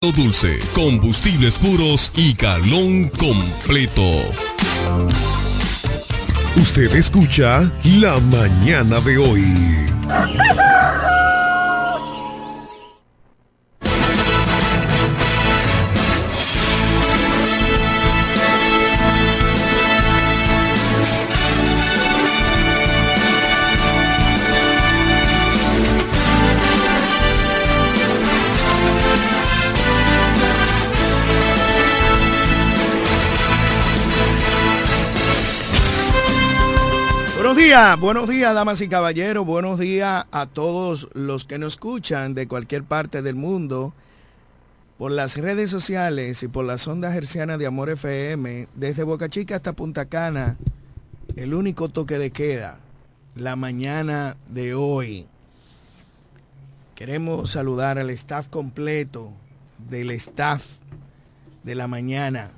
dulce, combustibles puros y galón completo. Usted escucha La Mañana de hoy. Buenos días, damas y caballeros. Buenos días a todos los que nos escuchan de cualquier parte del mundo por las redes sociales y por las ondas hercianas de Amor FM, desde Boca Chica hasta Punta Cana, el único toque de queda, la mañana de hoy. Queremos saludar al staff completo del staff de la mañana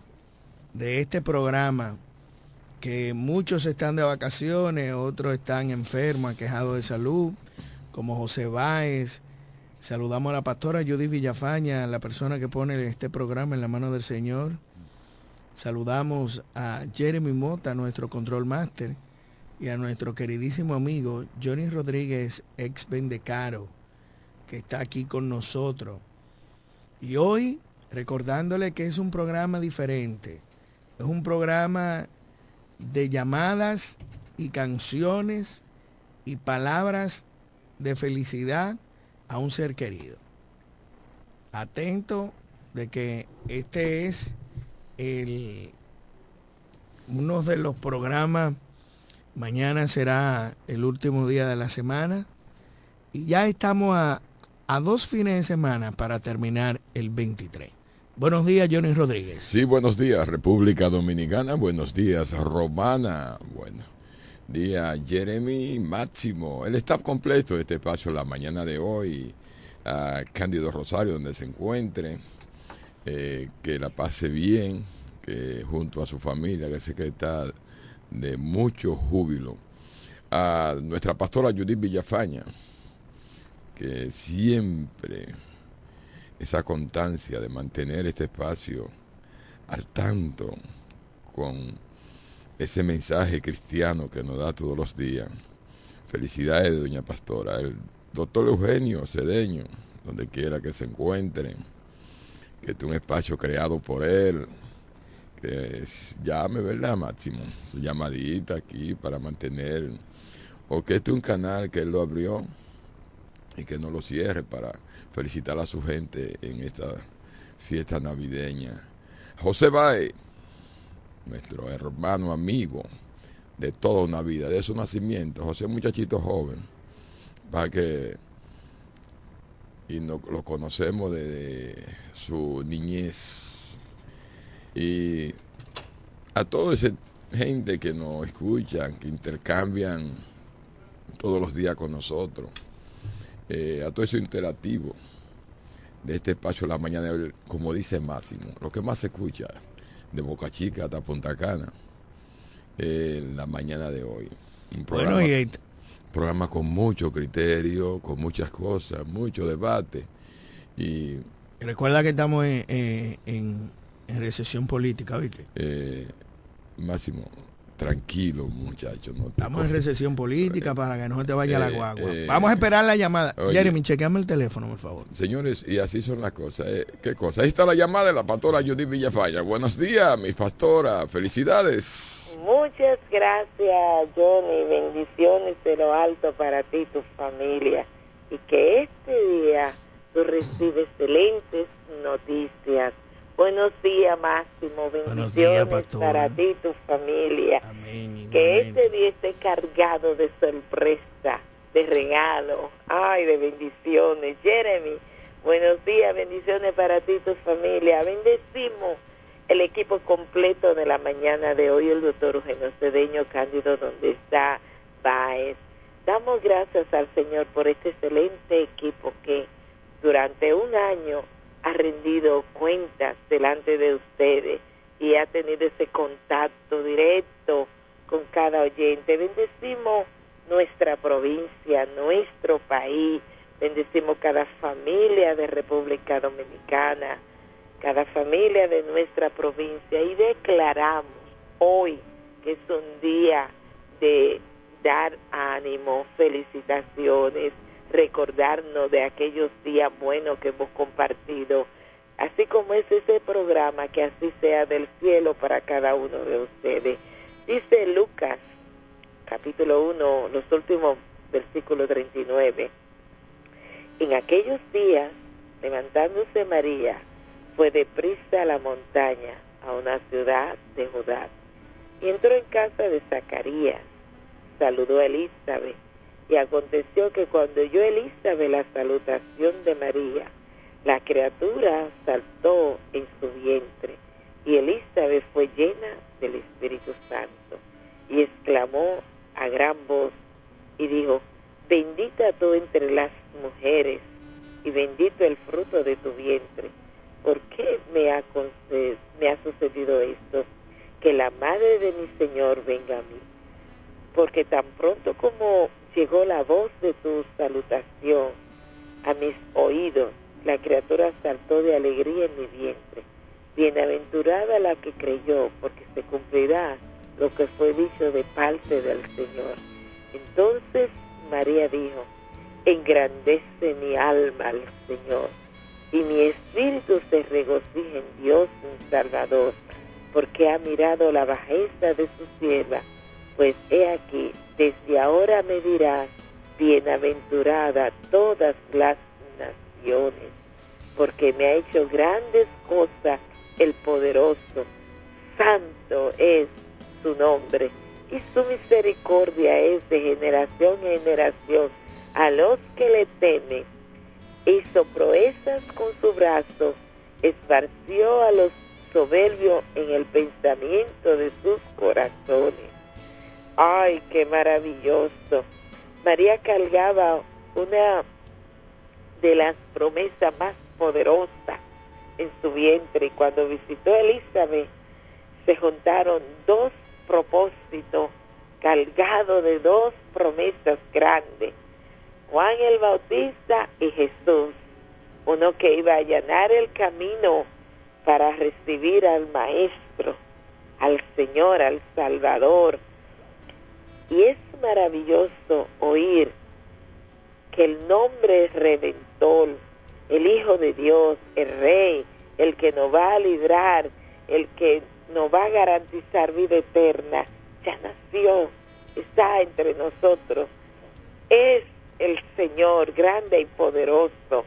de este programa que muchos están de vacaciones, otros están enfermos, quejados de salud, como José Báez. Saludamos a la pastora Judith Villafaña, la persona que pone este programa en la mano del Señor. Saludamos a Jeremy Mota, nuestro control master, y a nuestro queridísimo amigo Johnny Rodríguez, ex Bendecaro, que está aquí con nosotros. Y hoy, recordándole que es un programa diferente, es un programa de llamadas y canciones y palabras de felicidad a un ser querido. Atento de que este es el, uno de los programas, mañana será el último día de la semana y ya estamos a, a dos fines de semana para terminar el 23. Buenos días, Johnny Rodríguez. Sí, buenos días, República Dominicana. Buenos días, Romana. Bueno, día, Jeremy Máximo. El staff completo de este espacio la mañana de hoy. A Cándido Rosario, donde se encuentre. Eh, que la pase bien, que junto a su familia, que sé que está de mucho júbilo. A nuestra pastora Judith Villafaña, que siempre esa constancia de mantener este espacio al tanto con ese mensaje cristiano que nos da todos los días. Felicidades, doña Pastora. El doctor Eugenio Cedeño, donde quiera que se encuentren, que es un espacio creado por él, que llame, ¿verdad, Máximo? Su llamadita aquí para mantener, o que este es un canal que él lo abrió y que no lo cierre para felicitar a su gente en esta fiesta navideña. José Baez, nuestro hermano amigo de toda una vida, de su nacimiento, José muchachito joven, para que y no, lo conocemos desde su niñez. Y a toda esa gente que nos escuchan, que intercambian todos los días con nosotros eh, a todo eso interactivo de este espacio la mañana, como dice Máximo, lo que más se escucha de Boca Chica hasta Punta Cana eh, la mañana de hoy. Un programa, bueno, y... programa con mucho criterio, con muchas cosas, mucho debate. Y recuerda que estamos en, en, en, recesión política, ¿viste? Eh, Máximo, tranquilo, muchachos. No Estamos en recesión política para que no se te vaya la guagua. Vamos a esperar la llamada. Jeremy, chequeame el teléfono, por favor. Señores, y así son las cosas. ¿Qué cosa? Ahí está la llamada de la pastora Judith Villafalla. Buenos días, mi pastora. Felicidades. Muchas gracias, Johnny. Bendiciones de lo alto para ti y tu familia. Y que este día tú recibes excelentes noticias Buenos días, Máximo. Bendiciones para ti y tu familia. que este día esté cargado de sorpresa, de regalo, ay, de bendiciones. Jeremy, buenos días, bendiciones para ti y tu familia. Bendecimos el equipo completo de la mañana de hoy, el doctor Eugenio Cedeño Cándido, donde está Baez. Damos gracias al Señor por este excelente equipo que durante un año ha rendido cuentas delante de ustedes y ha tenido ese contacto directo con cada oyente. Bendecimos nuestra provincia, nuestro país, bendecimos cada familia de República Dominicana, cada familia de nuestra provincia y declaramos hoy que es un día de dar ánimo, felicitaciones, recordarnos de aquellos días buenos que hemos compartido, así como es ese programa, que así sea del cielo para cada uno de ustedes. Dice Lucas, capítulo 1, los últimos versículos 39. En aquellos días, levantándose María, fue deprisa a la montaña, a una ciudad de Judá, y entró en casa de Zacarías, saludó a Elizabeth, y aconteció que cuando oyó Elizabeth la salutación de María, la criatura saltó en su vientre, y Elizabeth fue llena del Espíritu Santo, y exclamó a gran voz, y dijo, bendita tú entre las mujeres, y bendito el fruto de tu vientre. ¿Por qué me ha, me ha sucedido esto? Que la madre de mi Señor venga a mí. Porque tan pronto como llegó la voz de tu salutación a mis oídos, la criatura saltó de alegría en mi vientre. Bienaventurada la que creyó, porque se cumplirá lo que fue dicho de parte del Señor. Entonces María dijo, engrandece mi alma al Señor, y mi espíritu se regocija en Dios mi Salvador, porque ha mirado la bajeza de su sierva, pues he aquí, desde ahora me dirás, bienaventurada todas las naciones, porque me ha hecho grandes cosas el poderoso, santo es su nombre, y su misericordia es de generación en generación a los que le temen. Hizo proezas con su brazo, esparció a los soberbios en el pensamiento de sus corazones. ¡Ay, qué maravilloso! María cargaba una de las promesas más poderosas en su vientre y cuando visitó a Elizabeth se juntaron dos propósitos cargados de dos promesas grandes. Juan el Bautista y Jesús, uno que iba a allanar el camino para recibir al Maestro, al Señor, al Salvador. Y es maravilloso oír que el nombre Redentor, el Hijo de Dios, el Rey, el que nos va a librar, el que nos va a garantizar vida eterna, ya nació, está entre nosotros. Es el Señor grande y poderoso.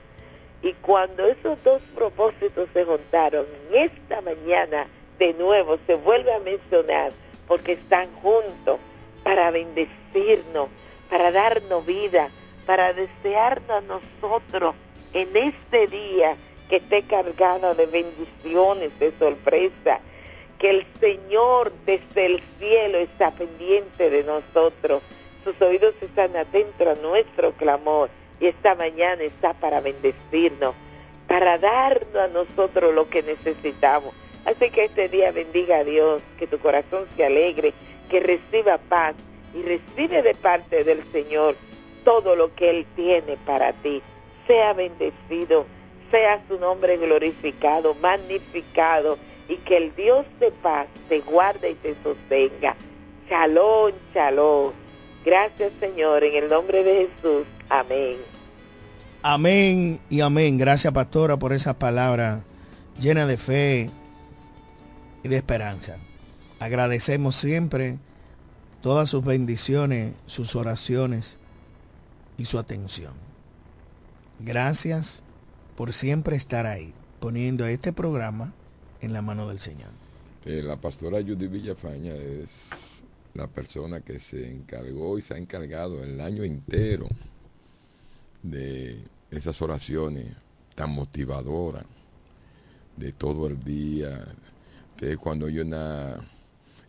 Y cuando esos dos propósitos se juntaron, esta mañana de nuevo se vuelve a mencionar porque están juntos para bendecirnos, para darnos vida, para desearnos a nosotros en este día que esté cargado de bendiciones, de sorpresa, que el Señor desde el cielo está pendiente de nosotros. Sus oídos están atentos a nuestro clamor y esta mañana está para bendecirnos, para darnos a nosotros lo que necesitamos. Así que este día bendiga a Dios, que tu corazón se alegre, que reciba paz y recibe de parte del Señor todo lo que Él tiene para ti. Sea bendecido, sea su nombre glorificado, magnificado y que el Dios de paz te guarde y te sostenga. Shalom, shalom. Gracias Señor, en el nombre de Jesús. Amén. Amén y amén. Gracias pastora por esas palabras llenas de fe y de esperanza. Agradecemos siempre todas sus bendiciones, sus oraciones y su atención. Gracias por siempre estar ahí, poniendo este programa en la mano del Señor. Eh, la pastora Judy Villafaña es la persona que se encargó y se ha encargado el año entero de esas oraciones tan motivadoras de todo el día. De cuando oye una,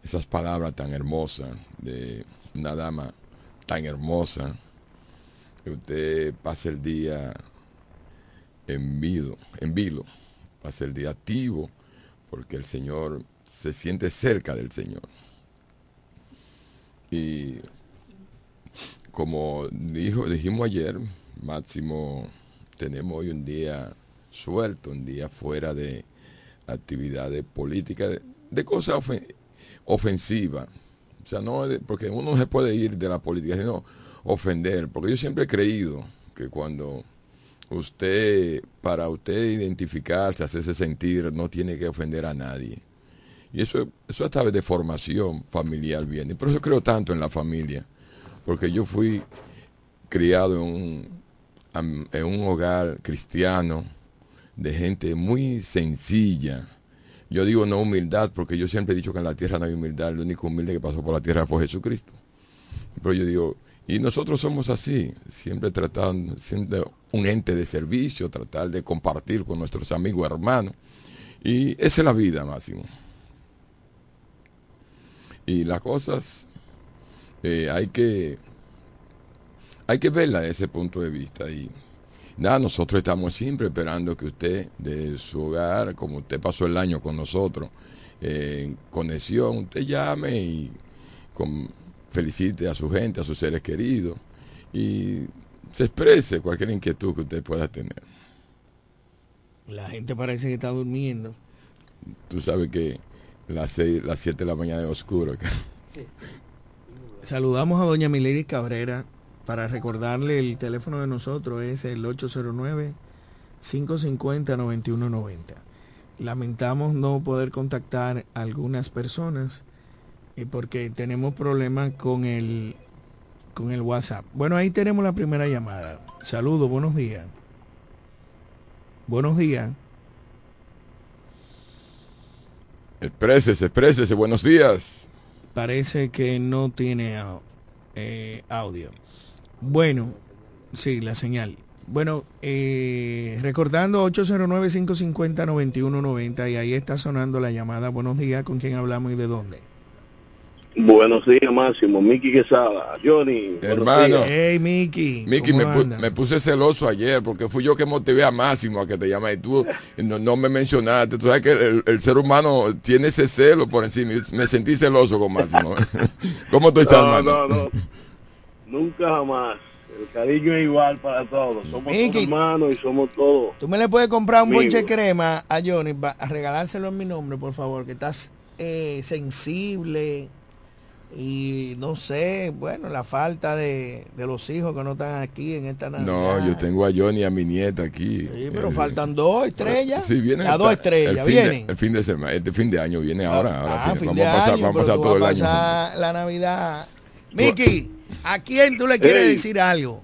esas palabras tan hermosas de una dama tan hermosa, que usted pase el día en vilo, en vilo, pase el día activo porque el Señor se siente cerca del Señor. Y como dijo, dijimos ayer, Máximo, tenemos hoy un día suelto, un día fuera de actividades políticas, de, de cosas ofen- ofensivas. O sea, no, porque uno no se puede ir de la política, sino ofender. Porque yo siempre he creído que cuando usted, para usted identificarse, hacerse sentir, no tiene que ofender a nadie. Y eso, eso a través de formación familiar viene. Por eso creo tanto en la familia. Porque yo fui criado en un, en un hogar cristiano de gente muy sencilla. Yo digo no humildad porque yo siempre he dicho que en la tierra no hay humildad. El único humilde que pasó por la tierra fue Jesucristo. Pero yo digo, y nosotros somos así, siempre tratando, siendo un ente de servicio, tratar de compartir con nuestros amigos hermanos. Y esa es la vida, Máximo. Y las cosas eh, hay que hay que verla desde ese punto de vista. Y nada, nosotros estamos siempre esperando que usted, de su hogar, como usted pasó el año con nosotros, eh, en conexión, usted llame y con- felicite a su gente, a sus seres queridos y se exprese cualquier inquietud que usted pueda tener. La gente parece que está durmiendo. Tú sabes que las las 7 de la mañana es oscuro. acá. Saludamos a doña Milady Cabrera para recordarle el teléfono de nosotros es el 809-550-9190. Lamentamos no poder contactar a algunas personas eh, porque tenemos problemas con el, con el WhatsApp. Bueno, ahí tenemos la primera llamada. Saludos, buenos días. Buenos días. Exprésese, exprésese, buenos días. Parece que no tiene eh, audio. Bueno, sí, la señal. Bueno, eh, recordando 809-550-9190 y ahí está sonando la llamada. Buenos días, ¿con quién hablamos y de dónde? Buenos días, Máximo. Miki Quesada. Johnny. Hermano. Hey, Miki. Miki, ¿cómo me, pu- me puse celoso ayer porque fui yo que motivé a Máximo a que te llame y tú no, no me mencionaste. Tú sabes que el, el ser humano tiene ese celo por encima. Me sentí celoso con Máximo. ¿Cómo tú estás, No, hermano? no, no. Nunca jamás. El cariño es igual para todos. Somos Miki. todos hermanos y somos todos. Tú me le puedes comprar un bonche crema a Johnny para regalárselo en mi nombre, por favor, que estás eh, sensible y no sé, bueno, la falta de, de los hijos que no están aquí en esta Navidad. No, yo tengo a Johnny y a mi nieta aquí. Sí, pero Eh, faltan dos estrellas. Sí, vienen Las dos estrellas, el fin vienen. De, el fin de semana, este fin de año viene ahora. ahora Ah, fin- fin vamos de a pasar, año, vamos a pero pasar tú todo el año. la Navidad. Miki, ¿a quién tú le quieres decir algo?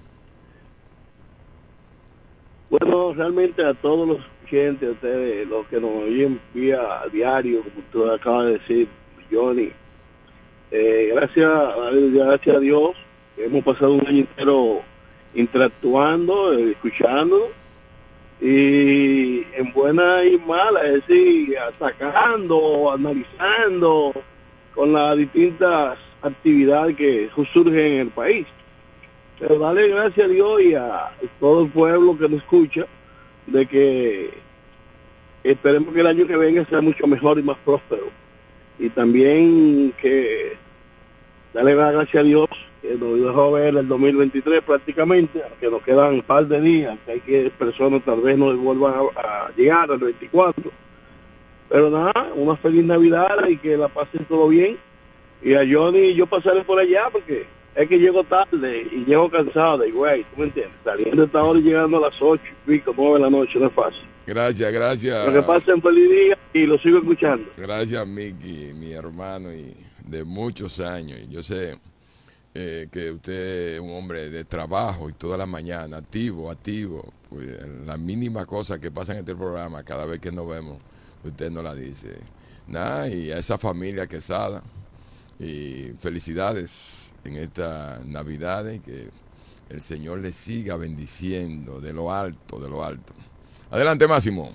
Bueno, realmente a todos los oyentes, a ustedes, los que nos oyen vía diario, como tú acabas de decir, Johnny. eh, gracias, a- gracias a Dios, hemos pasado un año entero interactuando, eh, escuchando, y en buena y mala, es decir, atacando, analizando con las distintas actividades que surgen en el país. Pero dale gracias a Dios y a todo el pueblo que nos escucha de que esperemos que el año que venga sea mucho mejor y más próspero. Y también que darle las gracias a Dios que nos dejó ver el 2023 prácticamente, que nos quedan un par de días, que hay que personas tal vez no vuelvan a, a llegar al 24. Pero nada, una feliz Navidad y que la pasen todo bien. Y a Johnny yo pasaré por allá porque es que llego tarde y llego cansado de güey, ¿tú me entiendes? Saliendo esta hora y llegando a las 8 y pico, 9 de la noche, no es fácil. Gracias, gracias. Lo que pasen feliz día y lo sigo escuchando. Gracias, Miki, mi hermano y de muchos años. Y Yo sé eh, que usted es un hombre de trabajo y toda la mañana, activo, activo. Pues, la mínima cosa que pasa en este programa, cada vez que nos vemos, usted nos la dice. Nada, y a esa familia quesada, y felicidades en esta Navidad y que el Señor le siga bendiciendo de lo alto, de lo alto. Adelante, Máximo.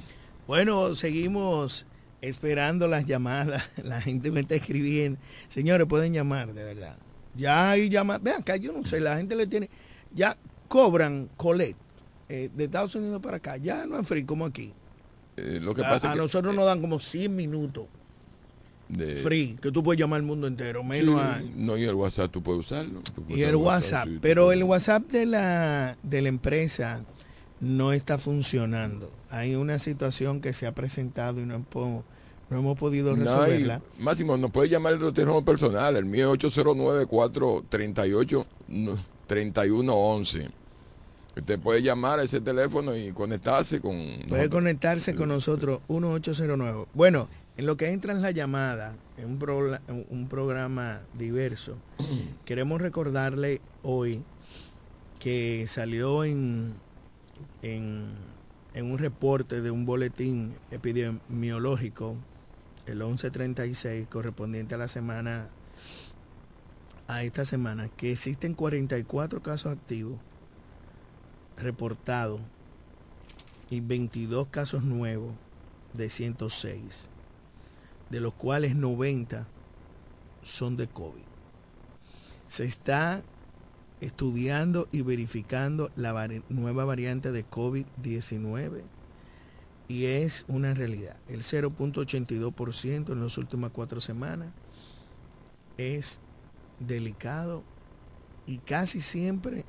Bueno, seguimos esperando las llamadas. La gente me está escribiendo. Señores, pueden llamar, de verdad. Ya hay llamadas. Vean acá, yo no sé, la gente le tiene. Ya cobran colet eh, de Estados Unidos para acá. Ya no es free como aquí. Eh, lo que A, pasa a es que nosotros nos dan como 100 minutos de- free, que tú puedes llamar al mundo entero, menos a- No, y el WhatsApp tú puedes usarlo. Tú puedes Y el WhatsApp, pero el. WhatsApp de la, de la empresa no está funcionando. Hay una situación que se ha presentado y no, hemos- no hemos podido No resolverla. Máximo, nos puede llamar el teléfono personal. El mío es 809-438-3111. Usted puede llamar a ese teléfono y conectarse con... Puede nosotros. conectarse con nosotros 1809. Bueno, en lo que entra en la llamada, en un, programa diverso, queremos recordarle hoy que salió en, en, en un reporte de un boletín epidemiológico, el 1136, correspondiente a la semana, a esta semana, que existen 44 casos activos reportados y 22 casos nuevos de 106, de los cuales 90 son de COVID. Se está estudiando y verificando la nueva variante de COVID-19 y es una realidad. El 0.82% en las últimas cuatro semanas es delicado y casi siempre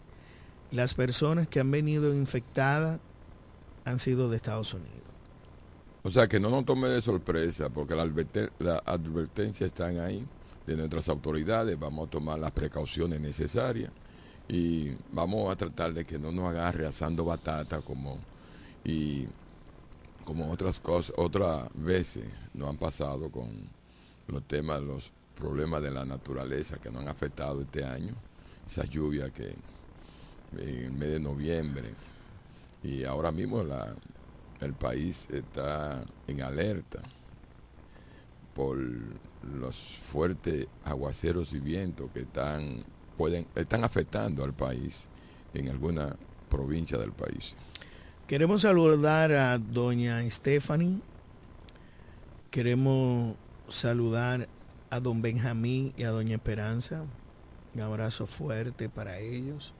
las personas que han venido infectadas han sido de Estados Unidos. O sea, que no nos tome de sorpresa, porque la, adverte- la advertencia están ahí de nuestras autoridades. Vamos a tomar las precauciones necesarias y vamos a tratar de que no nos agarre asando batata como y como otras cosas, otras veces nos han pasado con los temas, los problemas de la naturaleza que nos han afectado este año, esa lluvia que en el mes de noviembre y ahora mismo la, el país está en alerta por los fuertes aguaceros y vientos que están pueden están afectando al país en alguna provincia del país. Queremos saludar a doña Stephanie. Queremos saludar a don Benjamín y a doña Esperanza. Un abrazo fuerte para ellos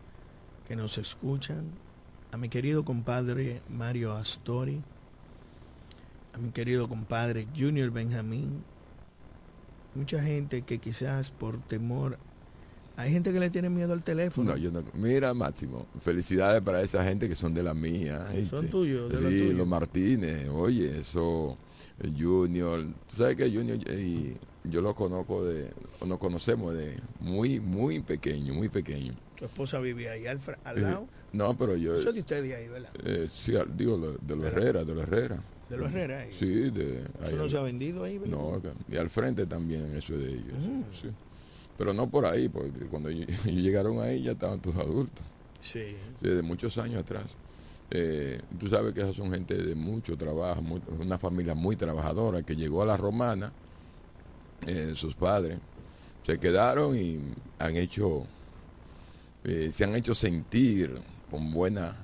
que nos escuchan. A mi querido compadre Mario Astori. A mi querido compadre Junior Benjamín. Mucha gente que quizás por temor... Hay gente que le tiene miedo al teléfono. No, yo no- mira, Máximo, felicidades para esa gente que son de la mía. Son tuyos, de los Sí, los Martínez, oye, eso, eh, Junior, tú sabes que Junior, eh, y yo lo conozco de, o nos conocemos de muy, muy pequeño, muy pequeño. Tu esposa vive ahí al Eh, lado. No, pero yo, Eso es de ustedes ahí, ¿verdad? eh, sí, digo, de los Herrera, de los Herrera. De los Herrera ahí. Sí, de ahí Eso no al- se ha vendido ahí, ¿verdad? No, y al frente también eso es de ellos. Sí. Pero no por ahí, porque cuando ellos llegaron ahí ya estaban todos adultos. Sí. Sí, de muchos años atrás. Eh, tú sabes que esas son gente de mucho trabajo, muy- una familia muy trabajadora que llegó a la romana, eh, sus padres, se quedaron y han hecho, eh, se han hecho sentir con buena,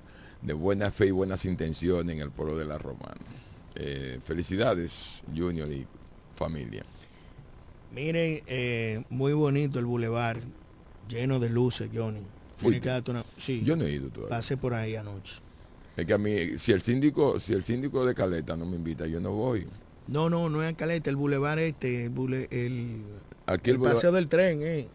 de buena fe y buenas intenciones en el pueblo de la romana. Eh, felicidades, Junior y familia. Miren, eh, muy bonito el bulevar, lleno de luces, Johnny. Una- Sí, Yo no he ido todavía. pasé por ahí anoche. Es que a mí, si el síndico, si el síndico de Caleta no me invita, yo no voy. No, no, no es en Caleta, el bulevar este, el, bule- el, Aquí el el, bulevar- paseo del tren, eh.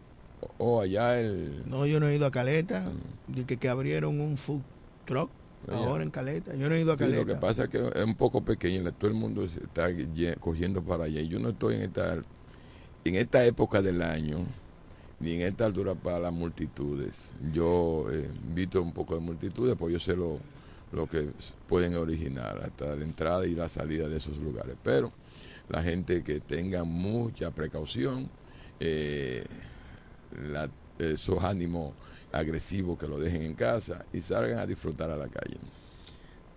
O allá el No, yo no he ido a Caleta, de que, que abrieron un food truck Allá. ahora en Caleta. Yo no he ido a Sí, lo Caleta. que pasa es que es un poco pequeño, todo el mundo se está cogiendo para allá. Y yo no estoy en esta, en esta época del año, ni en esta altura para las multitudes. Yo eh, invito un poco de multitudes, porque yo sé lo, lo que pueden originar hasta la entrada y la salida de esos lugares. Pero la gente que tenga mucha precaución, eh, la- esos ánimos agresivos que lo dejen en casa y salgan a disfrutar a la calle.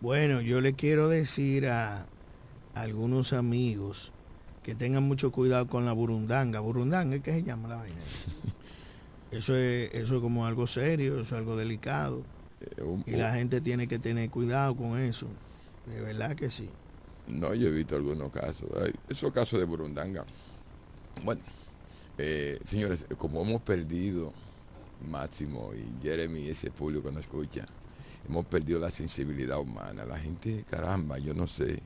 Bueno, yo le quiero decir a algunos amigos que tengan mucho cuidado con la burundanga. Burundanga, ¿qué se llama la vaina? Eso es, eso es como algo serio, eso es algo delicado. Eh, un- Y la gente tiene que tener cuidado con eso. De verdad que sí. No, yo he visto algunos casos. Hay esos casos de Burundanga. Bueno, eh, señores, como hemos perdido Máximo y Jeremy, ese público que nos escucha, hemos perdido la sensibilidad humana. La gente, caramba, yo no sé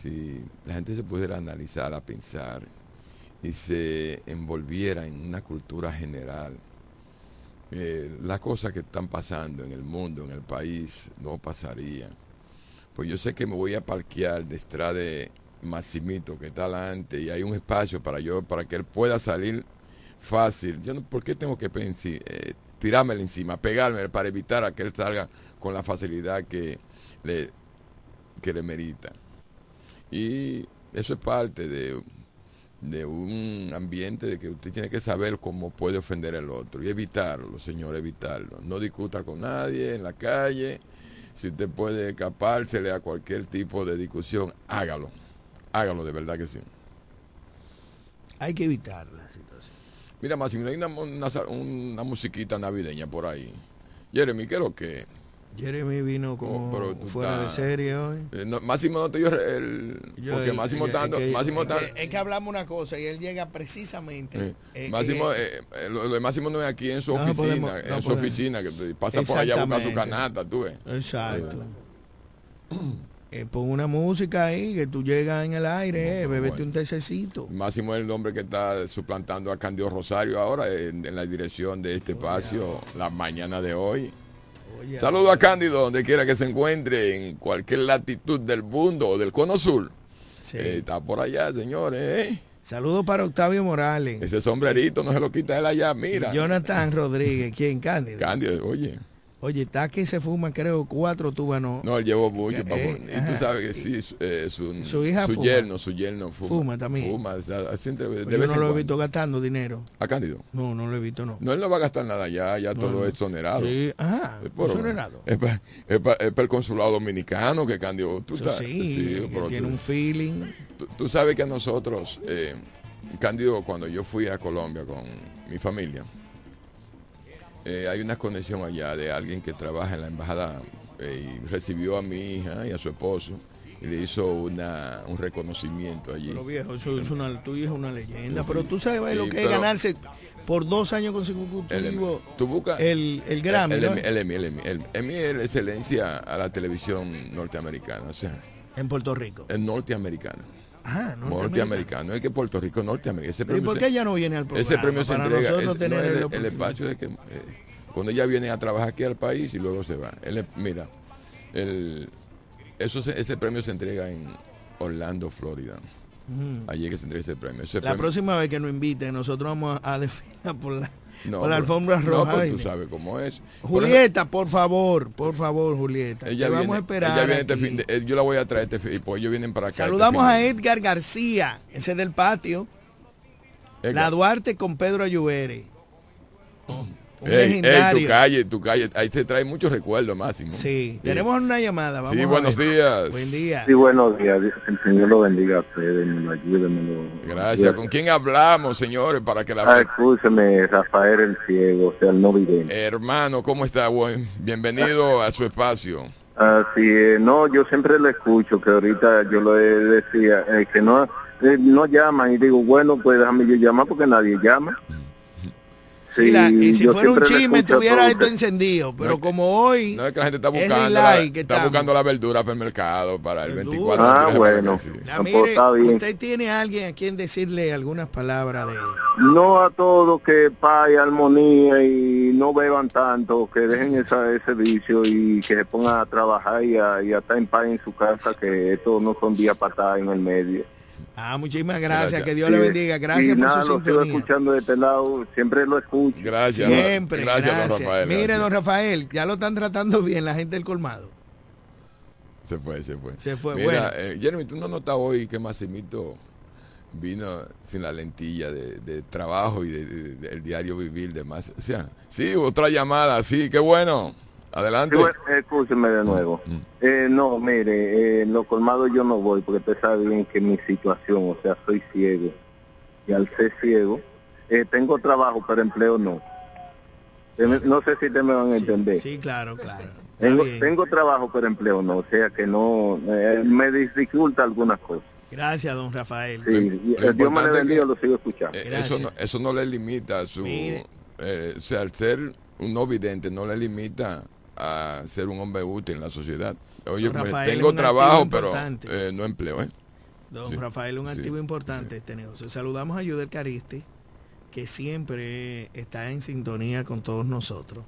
si la gente se pudiera analizar, a pensar y se envolviera en una cultura general eh, las cosas que están pasando en el mundo, en el país, no pasarían. Pues yo sé que me voy a parquear detrás de Maximito, que está adelante, y hay un espacio para yo, para que él pueda salir fácil. Yo no, ¿Por qué tengo que pensar, eh, tirármelo encima, pegarme para evitar a que él salga con la facilidad que le, que le merita? Y eso es parte de, un ambiente de que usted tiene que saber cómo puede ofender al otro y evitarlo, señor, evitarlo. No discuta con nadie en la calle. Si usted puede escapársele a cualquier tipo de discusión, hágalo. Hágalo, de verdad que sí. Hay que evitar la situación. Mira, Máximo, hay una, una, una musiquita navideña por ahí. Jeremy, ¿qué es lo que? Jeremy vino como Oh, pero tú fuera estás- de serie hoy. Eh, no, Máximo no te dio el... Yo- porque el- Máximo que- que- Máximo es que- es que hablamos una cosa y él llega precisamente. Eh, eh, Máximo, eh, eh, eh, lo, lo de Máximo no es aquí en su No oficina, podemos- no en su oficina, que pasa por allá a buscar su canasta, tú ves. Exacto. Eh, pon una música ahí que tú llegas en el aire, eh, bebete bueno. un tececito. Máximo es el hombre que está suplantando a Candido Rosario ahora en, en la dirección de este espacio, la mañana de hoy. Saludo a Cándido, donde quiera que se encuentre, en cualquier latitud del mundo o del cono sur. sí. Eh, está por allá, señores. ¿eh? Saludos para Octavio Morales. Ese sombrerito no se lo quita él allá, Y mira. Jonathan Rodríguez, ¿quién? Cándido. Cándido, oye. Oye, está que se fuma, creo, cuatro túbanos. No, él llevó mucho. Eh, eh, y tú sabes que sí, su, eh, su, Su hija fuma. yerno, su yerno fuma. Fuma también. Fuma, o sea, así entre- de Pues yo vez no en lo he visto gastando dinero. A Cándido. No, no lo he visto, no. No, él no va a gastar nada ya, ya todo no. es exonerado. Sí, ajá, Es para el consulado dominicano que Cándido. Tú, sí, sí, pero tiene tú- un feeling. tú, tú sabes que nosotros, eh, Cándido, cuando yo fui a Colombia con mi familia, eh, hay una conexión allá de alguien que trabaja en la embajada eh, y recibió a mi hija y a su esposo y le hizo una, un reconocimiento allí. Pero viejo, eso es una, tu es una leyenda. Pero tú sabes lo Sí, que es ganarse por dos años El consecutivos el, el Grammy, el, el Emmy, el Emmy. El Emmy es la excelencia a la televisión norteamericana, o sea, en Puerto Rico. es norteamericana. Ah, norteamericano. Norteamericano, es que Puerto Rico, Norteamérica. Ese ¿Y por qué ella no viene al programa? Ese premio se para entrega, nosotros es- tener no, el, espacio de que eh, cuando ella viene a trabajar aquí al país y luego se va. Él, mira, el, eso se- ese premio se entrega en Orlando, Florida. Ujú. Allí es que se entrega ese premio. Ese La premio- próxima vez que nos inviten, nosotros vamos a desfilar por la, no, por la alfombra no, roja. pues tú sabes cómo es. Julieta, por favor, por favor, Julieta. ella te vamos viene, a esperar. ella viene este fin de- eh, yo la voy a traer este fin, y pues ellos vienen para acá. este Saludamos fin a Edgar García, ese del patio. Edgar. La Duarte con Pedro Ayubere. Un Ey, ey, tu calle, tu calle, ahí te trae muchos recuerdos, Máximo. Sí, tenemos una llamada. Vamos Sí, buenos días. Buen día. Sí, buenos días. El Señor lo bendiga a ustedes, me lo ayude, me lo... Gracias. ¿Con quién hablamos, señores? Para que la Ah, escúcheme, Rafael el Ciego, o sea, el no vidente. Hermano, ¿cómo está? Buen- Bienvenido a su espacio. Así es, no, yo siempre lo escucho, que ahorita yo lo decía, eh, que no, eh, no llaman, y digo, bueno, pues déjame yo llamar porque nadie llama. Sí, la- y si yo fuera un chisme, escucho a tuviera todos esto encendido. Pero No es que- como hoy. No es que la gente está Es buscando, la, que está estamos. buscando la verdura para el mercado para el Verdura. 24. Ah, 23, bueno. para que sí. la mire, está bien. usted tiene a alguien a quien decirle algunas palabras de. No a todos que paz y armonía y no beban tanto, que dejen esa, ese vicio y que se pongan a trabajar y a, y a estar en paz en su casa, que esto no son días para estar en el medio. Ah, muchísimas gracias. Gracias. Que Dios le Sí, bendiga. Gracias y por nada, su lo sigo sintonía. escuchando de este lado, siempre lo escucho. Gracias. Siempre, gracias, gracias. don Rafael. Mire, gracias. don Rafael, ya lo están tratando bien la gente del colmado. Se fue, se fue. Se fue, Mira, bueno. eh, Jeremy, ¿tú no notas hoy que Massimito vino sin la lentilla de, de trabajo y del de, del diario vivir de más? O sea, sí, otra llamada, sí, qué bueno. Adelante. Sí, bueno, escúcheme de nuevo. Mm. Eh, no, mire, eh, en los colmados yo no voy porque usted sabe bien que mi situación, o sea, soy ciego. Y al ser ciego, eh, tengo trabajo, pero empleo no. Eh, No sé si ustedes me van a Sí, entender. Sí, claro, claro. Está Tengo, tengo trabajo, pero empleo no. O sea que no, eh, me dificulta algunas cosas. Gracias, don Rafael. Sí, Lo- lo eh, Dios me le bendiga, lo sigo escuchando. Eh, eso, no, eso no le limita a su... Eh, o sea, al ser un no vidente no le limita a ser un hombre útil en la sociedad. Oye, pues, Rafael tengo trabajo, pero eh, no empleo, ¿eh? Don Sí, Rafael, un sí, activo importante este negocio. Saludamos a Yudel Caristi, que siempre está en sintonía con todos nosotros.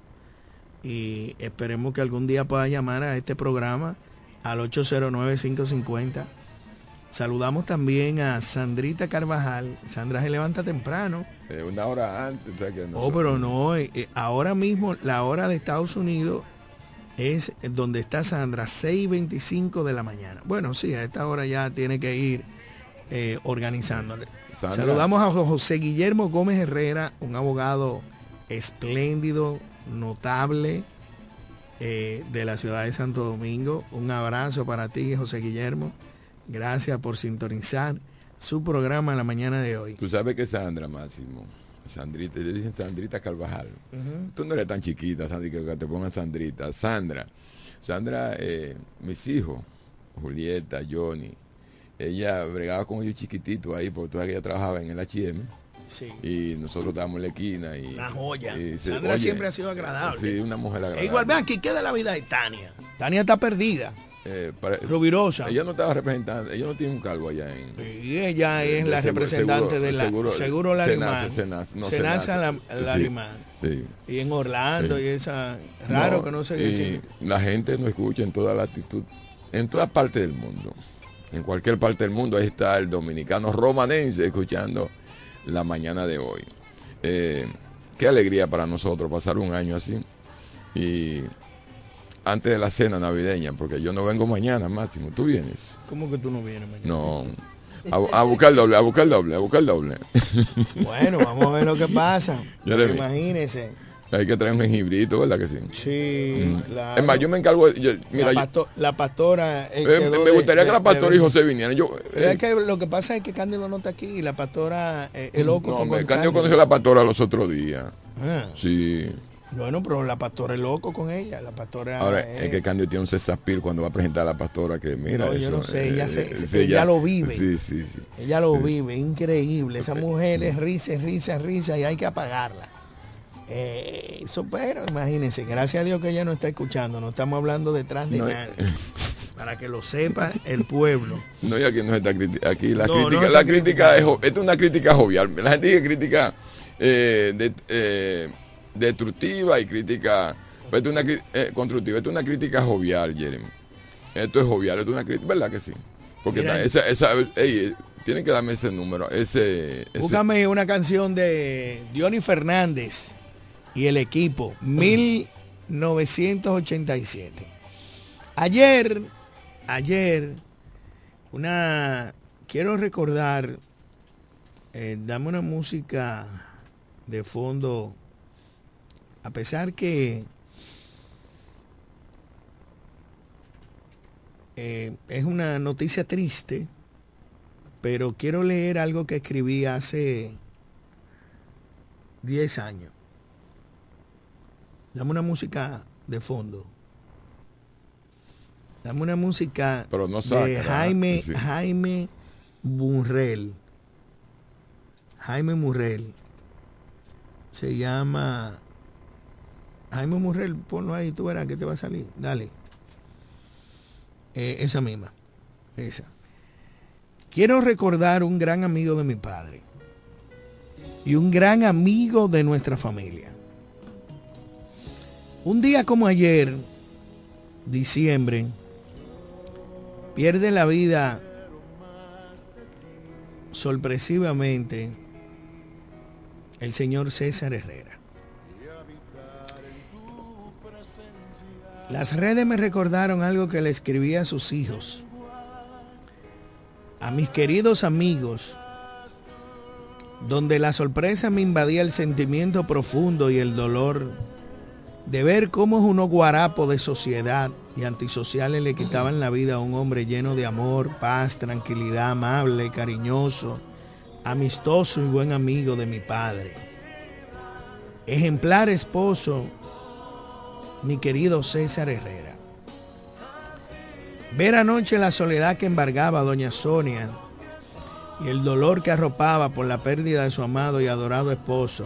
Y esperemos que algún día pueda llamar a este programa al 809-550. Saludamos también a Sandrita Carvajal. Sandra se levanta temprano. Eh, una hora antes. Que oh, pero no, eh, ahora mismo la hora de Estados Unidos es donde está Sandra, 6.25 de la mañana. Bueno, sí, a esta hora ya tiene que ir organizándole. Saludamos a José Guillermo Gómez Herrera, un abogado espléndido, notable de la ciudad de Santo Domingo. Un abrazo para ti, José Guillermo. Gracias por sintonizar su programa en la mañana de hoy. Tú sabes que Sandra, Máximo, Sandrita, le dicen Sandrita Carvajal. Tú no eres tan chiquita, Sandra, que te pongan Sandrita. Sandra, Sandra, eh, mis hijos, Julieta, Johnny, ella bregaba con ellos chiquititos ahí, porque todavía ella trabajaba en el H&M. Sí. Y nosotros estábamos en la esquina. Y, una joya. Sandra siempre ha sido agradable. Sí, una mujer agradable. E igual, vean, aquí queda la vida de Tania. Tania está perdida. Eh, Rubirosa. Ella no estaba representando, ella no tiene un cargo allá en. Y ella es la representante de la Seguro, seguro Larimán. Se nace, no, se nace la, Larimán. Sí, Y en Orlando y esa. Raro que no se dice. La gente no escucha en toda la actitud, en toda parte del mundo. En cualquier parte del mundo, ahí está el dominicano romanense escuchando la mañana de hoy. Eh, qué alegría para nosotros pasar un año así. Y antes de la cena navideña, porque yo no vengo mañana, Máximo. ¿Tú vienes? ¿Cómo que tú no vienes mañana? No. A, buscar doble, a buscar doble, a buscar doble. Bueno, vamos a ver lo que pasa. Imagínese. Hay que traer un jengibrito, ¿verdad que sí? Sí. Mm. Es más, yo me encargo. mira, la, pastora. Eh, me gustaría que la pastora y José vinieran. Yo, eh, que lo que pasa es que Cándido no está aquí y la pastora eh, es loco. No, me, Cándido conoció a la pastora los otros días. Ah. Sí. Bueno, pero la pastora es loco con ella. La pastora Ahora, es, que Candio tiene un cesapil cuando va a presentar a la pastora que mira. No, yo no sé, ella, ella, lo vive. Sí, sí, sí. Ella lo vive, increíble. Esa mujer es risa, risa, risa y hay que apagarla. Eh, eso, pero imagínense, gracias a Dios que ella no está escuchando, no estamos hablando detrás de nadie. Para que lo sepa el pueblo. No, y aquí no está aquí la crítica, la crítica es, es una crítica jovial. La gente que critica eh, de, eh, destructiva y crítica esto es una, eh, constructiva. Esto es una crítica jovial, Jeremy. Esto es jovial, esto es una crítica, ¿verdad que sí? Porque esa, esa eh, tienen que darme ese número, ese, Búscame una canción de Diony Fernández y el equipo, 1987. Ayer, ayer, una, quiero recordar, eh, dame una música de fondo a pesar que eh, es una noticia triste, pero quiero leer algo que escribí hace 10 años. Dame una música de fondo. Dame una música de Jaime, Jaime Murrell. Jaime Murrell. Se llama Jaime Murrell, ponlo ahí, tú verás que te va a salir. Dale. Eh, esa misma. Esa. Quiero recordar un gran amigo de mi padre y un gran amigo de nuestra familia. Un día como ayer, diciembre, pierde la vida sorpresivamente el señor César Herrera. Las redes me recordaron algo que le escribí a sus hijos, a mis queridos amigos, donde la sorpresa me invadía el sentimiento profundo y el dolor de ver cómo unos guarapos de sociedad y antisociales le quitaban la vida a un hombre lleno de amor, paz, tranquilidad, amable, cariñoso, amistoso y buen amigo de mi padre. Ejemplar esposo mi querido César Herrera. Ver anoche la soledad que embargaba a doña Sonia y el dolor que arropaba por la pérdida de su amado y adorado esposo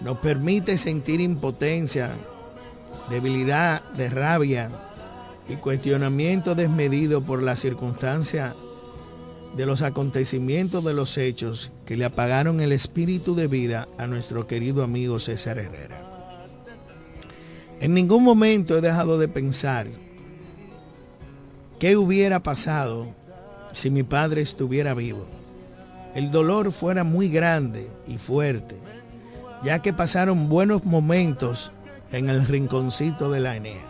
nos permite sentir impotencia, debilidad de rabia y cuestionamiento desmedido por la circunstancia de los acontecimientos de los hechos que le apagaron el espíritu de vida a nuestro querido amigo César Herrera. En ningún momento he dejado de pensar qué hubiera pasado si mi padre estuviera vivo. El dolor fuera muy grande y fuerte, ya que pasaron buenos momentos en el rinconcito de la Enea.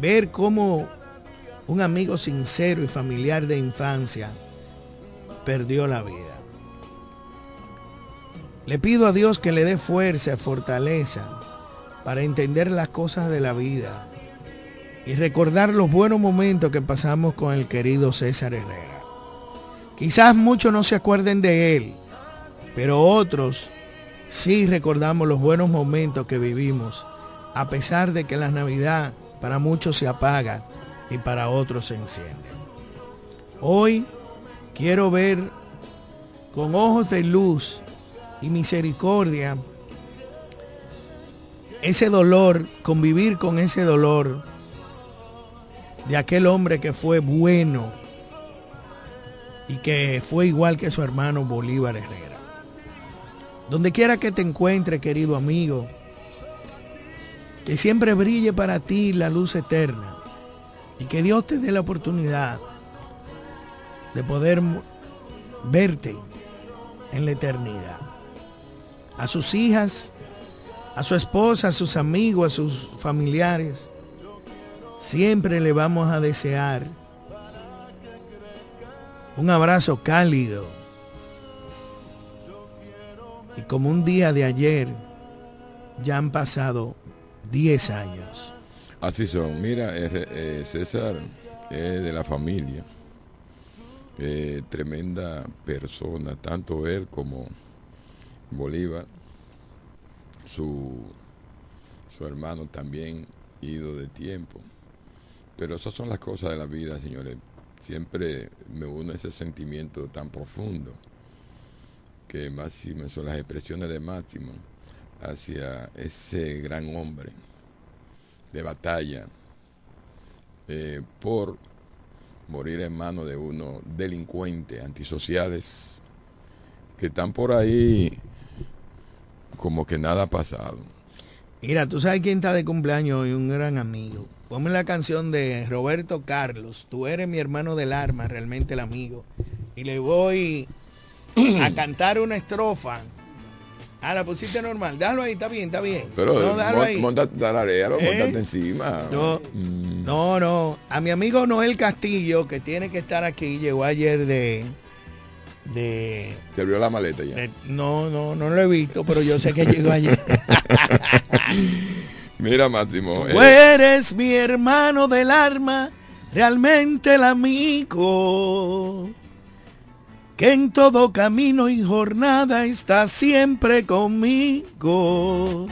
Ver cómo un amigo sincero y familiar de infancia perdió la vida. Le pido a Dios que le dé fuerza fortaleza para entender las cosas de la vida y recordar los buenos momentos que pasamos con el querido César Herrera. Quizás muchos no se acuerden de él, pero otros sí recordamos los buenos momentos que vivimos, a pesar de que la Navidad para muchos se apaga y para otros se enciende. Hoy quiero ver con ojos de luz y misericordia ese dolor, convivir con ese dolor de aquel hombre que fue bueno y que fue igual que su hermano Bolívar Herrera. Donde quiera que te encuentre, querido amigo, que siempre brille para ti la luz eterna y que Dios te dé la oportunidad de poder verte en la eternidad. A sus hijas, a su esposa, a sus amigos, a sus familiares, siempre le vamos a desear un abrazo cálido. Y como un día de ayer, ya han pasado 10 años. Así son. Mira, eh, eh, César es de la familia. Eh, tremenda persona, tanto él como Bolívar, su, su hermano también ido de tiempo. Pero esas son las cosas de la vida, señores. Siempre me uno a ese sentimiento tan profundo que Máximo son las expresiones de Máximo hacia ese gran hombre de batalla eh, por morir en manos de unos delincuentes antisociales que están por ahí como que nada ha pasado. Mira, tú sabes quién está de cumpleaños hoy, un gran amigo. Ponme la canción de Roberto Carlos. Tú eres mi hermano del arma, realmente el amigo. Y le voy a cantar una estrofa. Ah, la pusiste normal. Déjalo ahí, está bien, está bien. Pero no, déjalo ahí. montate, tararéalo, ¿Eh? montate encima. No, Mm. no, no. A mi amigo Noel Castillo, que tiene que estar aquí, llegó ayer de. De. Te abrió la maleta ya. de- no, no, no lo he visto, pero yo sé que llegó ayer. Mira, Máximo. Tú eh, eres mi hermano del arma, realmente el amigo, que en todo camino y jornada está siempre conmigo.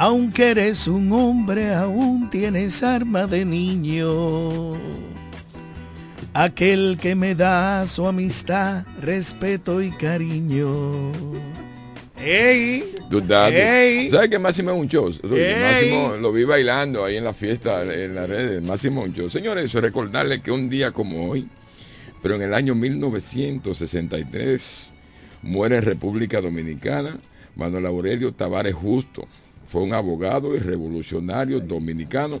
Aunque eres un hombre, aún tienes arma de niño. Aquel que me da su amistad, respeto y cariño. ¡Ey! Ey. ¿Sabes que Máximo es un show? Ey. Máximo lo vi bailando ahí en la fiesta, en las redes. Máximo es un show. Señores, recordarles que un día como hoy, pero en el año 1963, muere en República Dominicana Manuel Aurelio Tavares Justo. Fue un abogado y revolucionario dominicano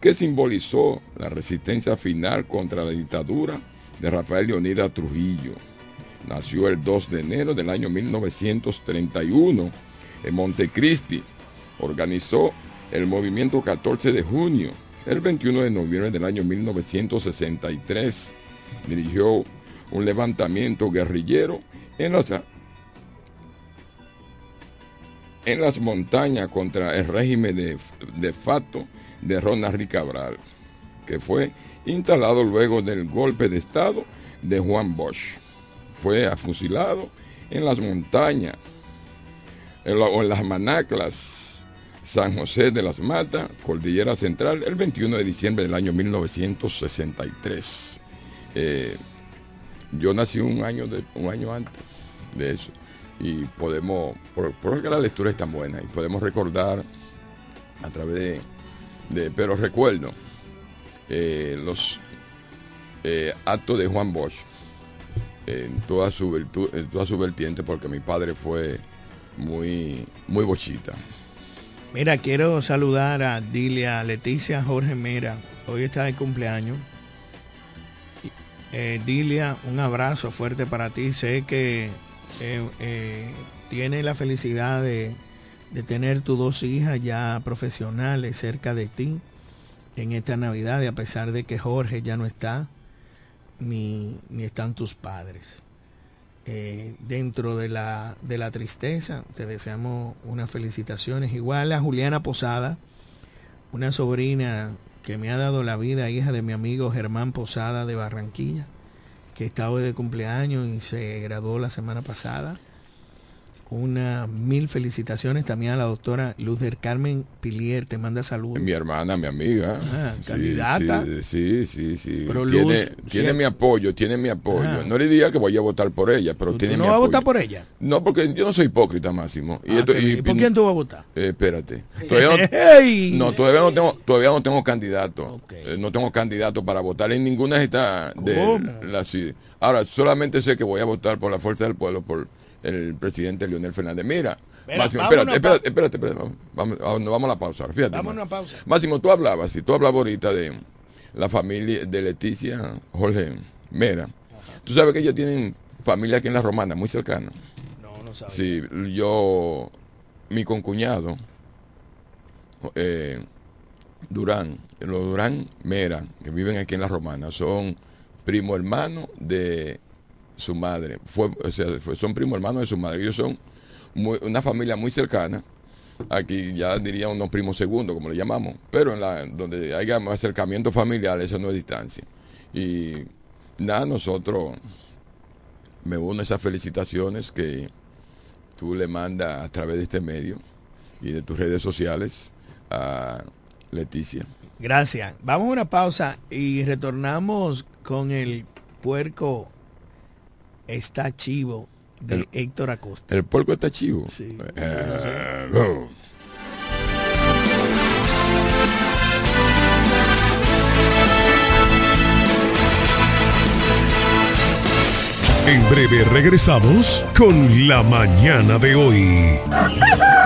que simbolizó la resistencia final contra la dictadura de Rafael Leonidas Trujillo. Nació el 2 de enero del año 1931 en Montecristi. Organizó el movimiento 14 de junio. El 21 de noviembre del año 1963 dirigió un levantamiento guerrillero en las, en las montañas contra el régimen de, de facto de Ronald Rick Cabral, que fue instalado luego del golpe de Estado de Juan Bosch. Fue afusilado en las montañas en las manaclas San José de las Matas, Cordillera Central, el 21 de diciembre del año 1963. Eh, yo nací un año, de, un año antes de eso y podemos, por que la lectura es tan buena y podemos recordar a través de, pero recuerdo eh, los eh, acto de Juan Bosch en toda su virtud, en toda su vertiente, porque mi padre fue muy, muy bochita. Mira, quiero saludar a Dilia Leticia Jorge Mera. Hoy está de cumpleaños. Eh, Dilia, un abrazo fuerte para ti. Sé que tienes la felicidad de, de tener tus dos hijas ya profesionales cerca de ti en esta Navidad, y a pesar de que Jorge ya no está, ni, ni están tus padres. Eh, dentro de la, de la tristeza, te deseamos unas felicitaciones. Igual a Juliana Posada, una sobrina que me ha dado la vida, hija de mi amigo Germán Posada de Barranquilla, que está hoy de cumpleaños y se graduó la semana pasada. Una mil felicitaciones también a la doctora Luz del Carmen Pilier, te manda saludos. Mi hermana, mi amiga. Ah, Sí, candidata. Sí, sí, sí. sí. Pero tiene Luz, tiene mi apoyo, tiene mi apoyo. Ah. No le diría que voy a votar por ella, pero ¿Tú tiene no mi vas a apoyo. votar por ella? No, porque yo no soy hipócrita, Máximo. Ah. ¿Y por quién tú vas a votar? Eh, espérate. Todavía ¡Ey! no, no, todavía no tengo, todavía no tengo candidato. Eh, no tengo candidato para votar en ninguna de estas. De la- sí. Ahora, solamente sé que voy a votar por la fuerza del pueblo, por el presidente Leonel Fernández. Mira, Mira, Máximo, espérate, espérate, espérate, espérate, vamos, vamos, vamos- a la pausa. Fíjate. Vamos a una pausa. Máximo, tú hablabas, si tú hablabas ahorita de la familia de Leticia Jorge Mera. Tú sabes que ellos tienen familia aquí en la Romana, muy cercana. No, no sabía. Sí, yo, mi concuñado, eh, Durán, los Durán Mera, que viven aquí en la Romana, son primo hermano de su madre. Fue, o sea, fue- son primo hermano de su madre. Ellos son una familia muy cercana. Aquí ya diría unos primos segundos, como le llamamos. Pero en la, donde más acercamiento familiar, eso no es distancia. Y nada, nosotros me uno a esas felicitaciones que tú le mandas a través de este medio y de tus redes sociales a Leticia. Gracias. Vamos a una pausa y retornamos con el puerco está chivo de El- Héctor Acosta. ¿El puerco está chivo? Sí. Eh, no. En breve regresamos con la mañana de hoy.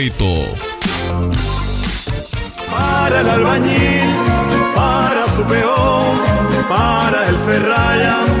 Para el albañil, para su peón, para el ferraya.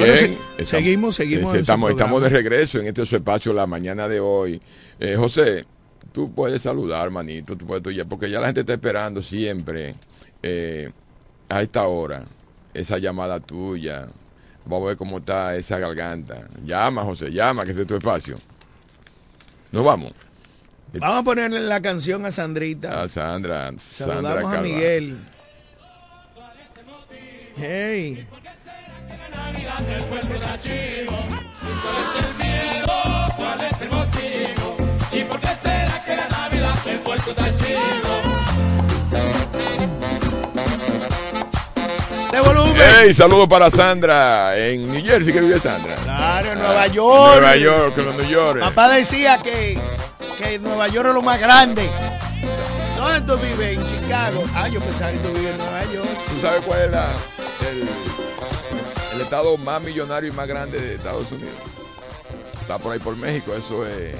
Bueno, seguimos, seguimos Estamos, estamos de regreso en este espacio la mañana de hoy. Eh, José, tú puedes saludar, manito, tú puedes, tú ya- porque ya la gente está esperando siempre eh, a esta hora esa llamada tuya. Vamos a ver cómo está esa garganta. Llama, José, llama, que este es tu espacio. Nos vamos. Vamos a ponerle la canción a Sandrita. A Sandra, Sandra Saludamos a Calva. Miguel. Hey. De volumen. Hey, saludos para Sandra en New Jersey, que vive Sandra. Claro, en Ah, Nueva York. Nueva York, en los New York. Papá decía que, que Nueva York es lo más grande. ¿Dónde tú vives? En Chicago. Ah, yo pensaba que tú vives en Nueva York. ¿Tú sabes cuál es la, el, el estado más millonario y más grande de Estados Unidos? Está por ahí por México, eso es.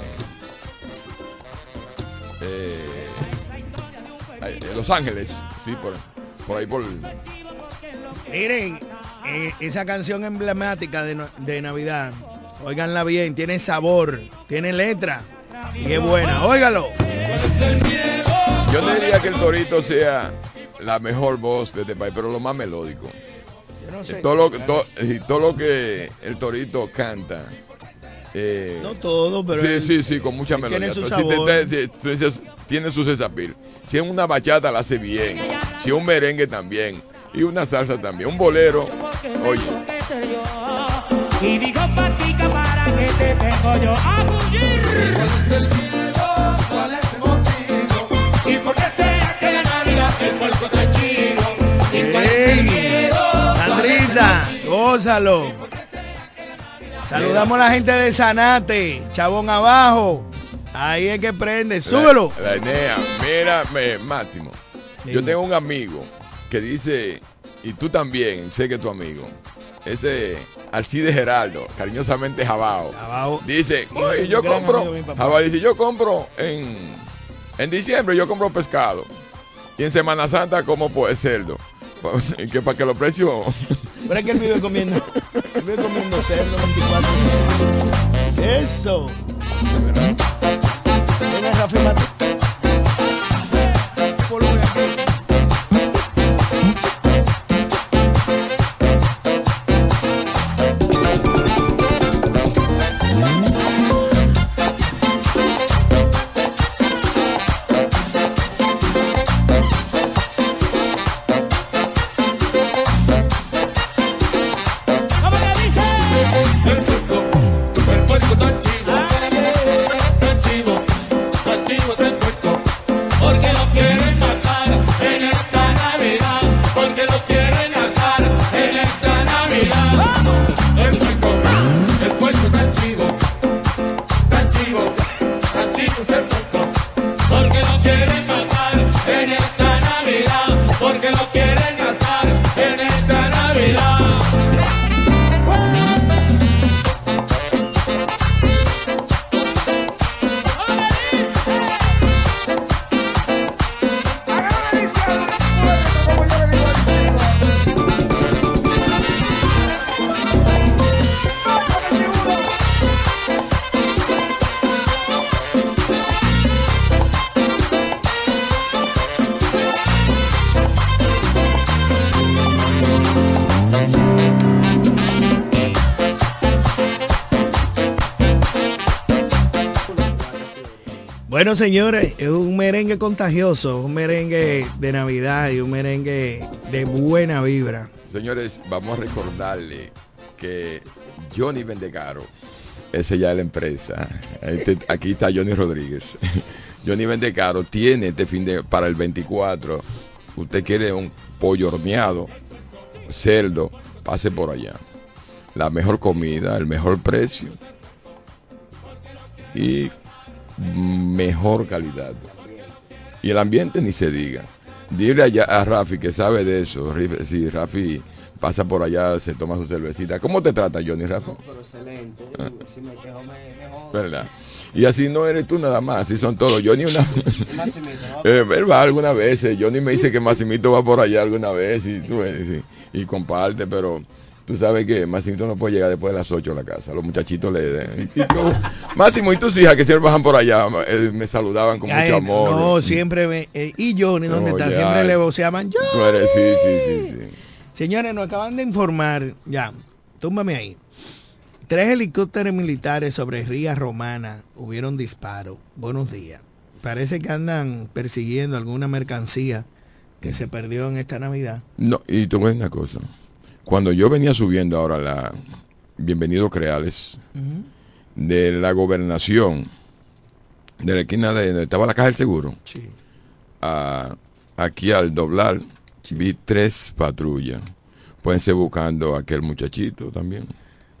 eh, Los Ángeles, sí, por, por ahí por. Miren, eh, esa canción emblemática de, de Navidad, óiganla bien, tiene sabor, tiene letra y es buena. Óigalo. Yo no diría que el Torito sea la mejor voz de este país, pero lo más melódico. No sé. Todo lo, to- y todo lo que el Torito canta. eh, No todo, pero sí, él- sí, sí, con mucha melodía. tiene su Pero si te- sabor. tiene su cesapil. Si es una bachata la hace bien. Si es un merengue también. Y una salsa también. Un bolero. Oye. Y digo patica para que te tengo yo a bullir. ¿Cuál es el miedo? ¿Cuál es el motivo? ¿Y por qué será que la Navidad el puerco está chino? ¿Y cuál es el? Gózalo. Saludamos a la gente de Sanate, Chabón abajo. Ahí es que prende, súbelo. La, la Enea. Mira, me- Máximo. Yo tengo un amigo que dice y tú también, sé que tu amigo, ese Alcide Geraldo, cariñosamente Jabao, Jabao. dice, Uy, "Oye, yo compro. Jabao dice, yo compro en, en diciembre, yo compro pescado. Y en Semana Santa como pues cerdo. Que para que los precios... Pero es que él vive comiendo, él vive comiendo cerdo 24 Eso. Venga, Rafi Mate. Señores, es un merengue contagioso, un merengue de Navidad y un merengue de buena vibra. Señores, vamos a recordarle que Johnny Vendecaro, ese ya es la empresa. Este- aquí está Johnny Rodríguez. Johnny Vendecaro tiene este fin de para el 24. Usted quiere un pollo horneado, cerdo, pase por allá. La mejor comida, el mejor precio y mejor calidad. Y el ambiente ni se diga. Dile allá a Rafi que sabe de eso. Si Rafi pasa por allá, se toma su cervecita. ¿Cómo te trata Johnny Rafi? Pero excelente. Si me quejo, me, me jodo. ¿Verdad? Y así no eres tú nada más, así son todos. Johnny una... Eh, él va algunas veces. Johnny me dice que Massimito va por allá alguna vez y, tú ves, sí, y comparte, pero tú sabes que Massimito no puede llegar después de las 8 a la casa. Los muchachitos le... y como, Máximo, ¿y tus hijas que siempre bajan por allá? Eh, me saludaban con Ay, mucho amor. No, siempre me, eh, y Johnny, ¿dónde No, está? ya. Siempre le voceaban yo. Tú eres, sí, sí, sí, sí. Señores, nos acaban de informar, ya, túmbame ahí. Tres helicópteros militares sobre Ría Romana hubieron disparos. Buenos días. Parece que andan persiguiendo alguna mercancía que se perdió en esta Navidad. No, y a decir una cosa. Cuando yo venía subiendo ahora la Bienvenido Creales, de la gobernación, de la esquina de donde estaba la caja del seguro, Sí. a- aquí al doblar, vi tres patrullas. Pueden ser buscando a aquel muchachito también.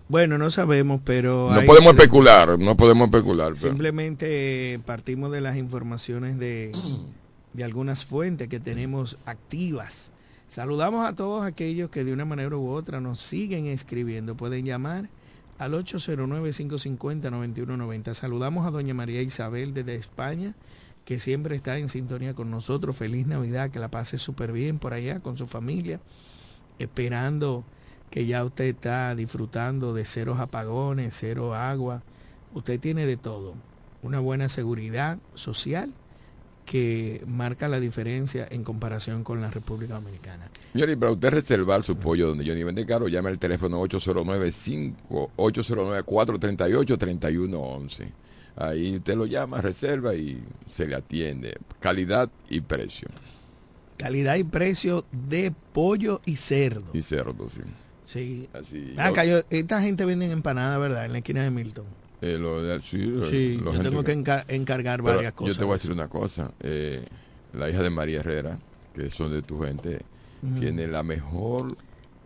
Bueno, no sabemos, pero... No podemos especular, no podemos especular. pero- Simplemente eh, partimos de las informaciones de, de algunas fuentes que tenemos activas. Saludamos a todos aquellos que de una manera u otra nos siguen escribiendo. Pueden llamar al 809-550-9190. Saludamos a doña María Isabel desde España, que siempre está en sintonía con nosotros. Feliz Navidad, que la pase súper bien por allá con su familia, esperando que ya usted está disfrutando de ceros apagones, cero agua. Usted tiene de todo. Una buena seguridad social que marca la diferencia en comparación con la República Dominicana. Señor, para usted reservar su pollo donde Johnny vende caro, llame al teléfono 809-5-809-438-3111. Ahí usted lo llama, reserva y se le atiende. Calidad y precio. Calidad y precio de pollo y cerdo. Y cerdo, sí. Sí. Así. Acá yo, esta gente vende empanadas, ¿verdad? En la esquina de Milton. Eh, lo sí, Sí, lo yo tengo que encar- encargar varias cosas. Yo te voy a decir una cosa. eh, la hija de María Herrera, que son de tu gente, tiene la mejor,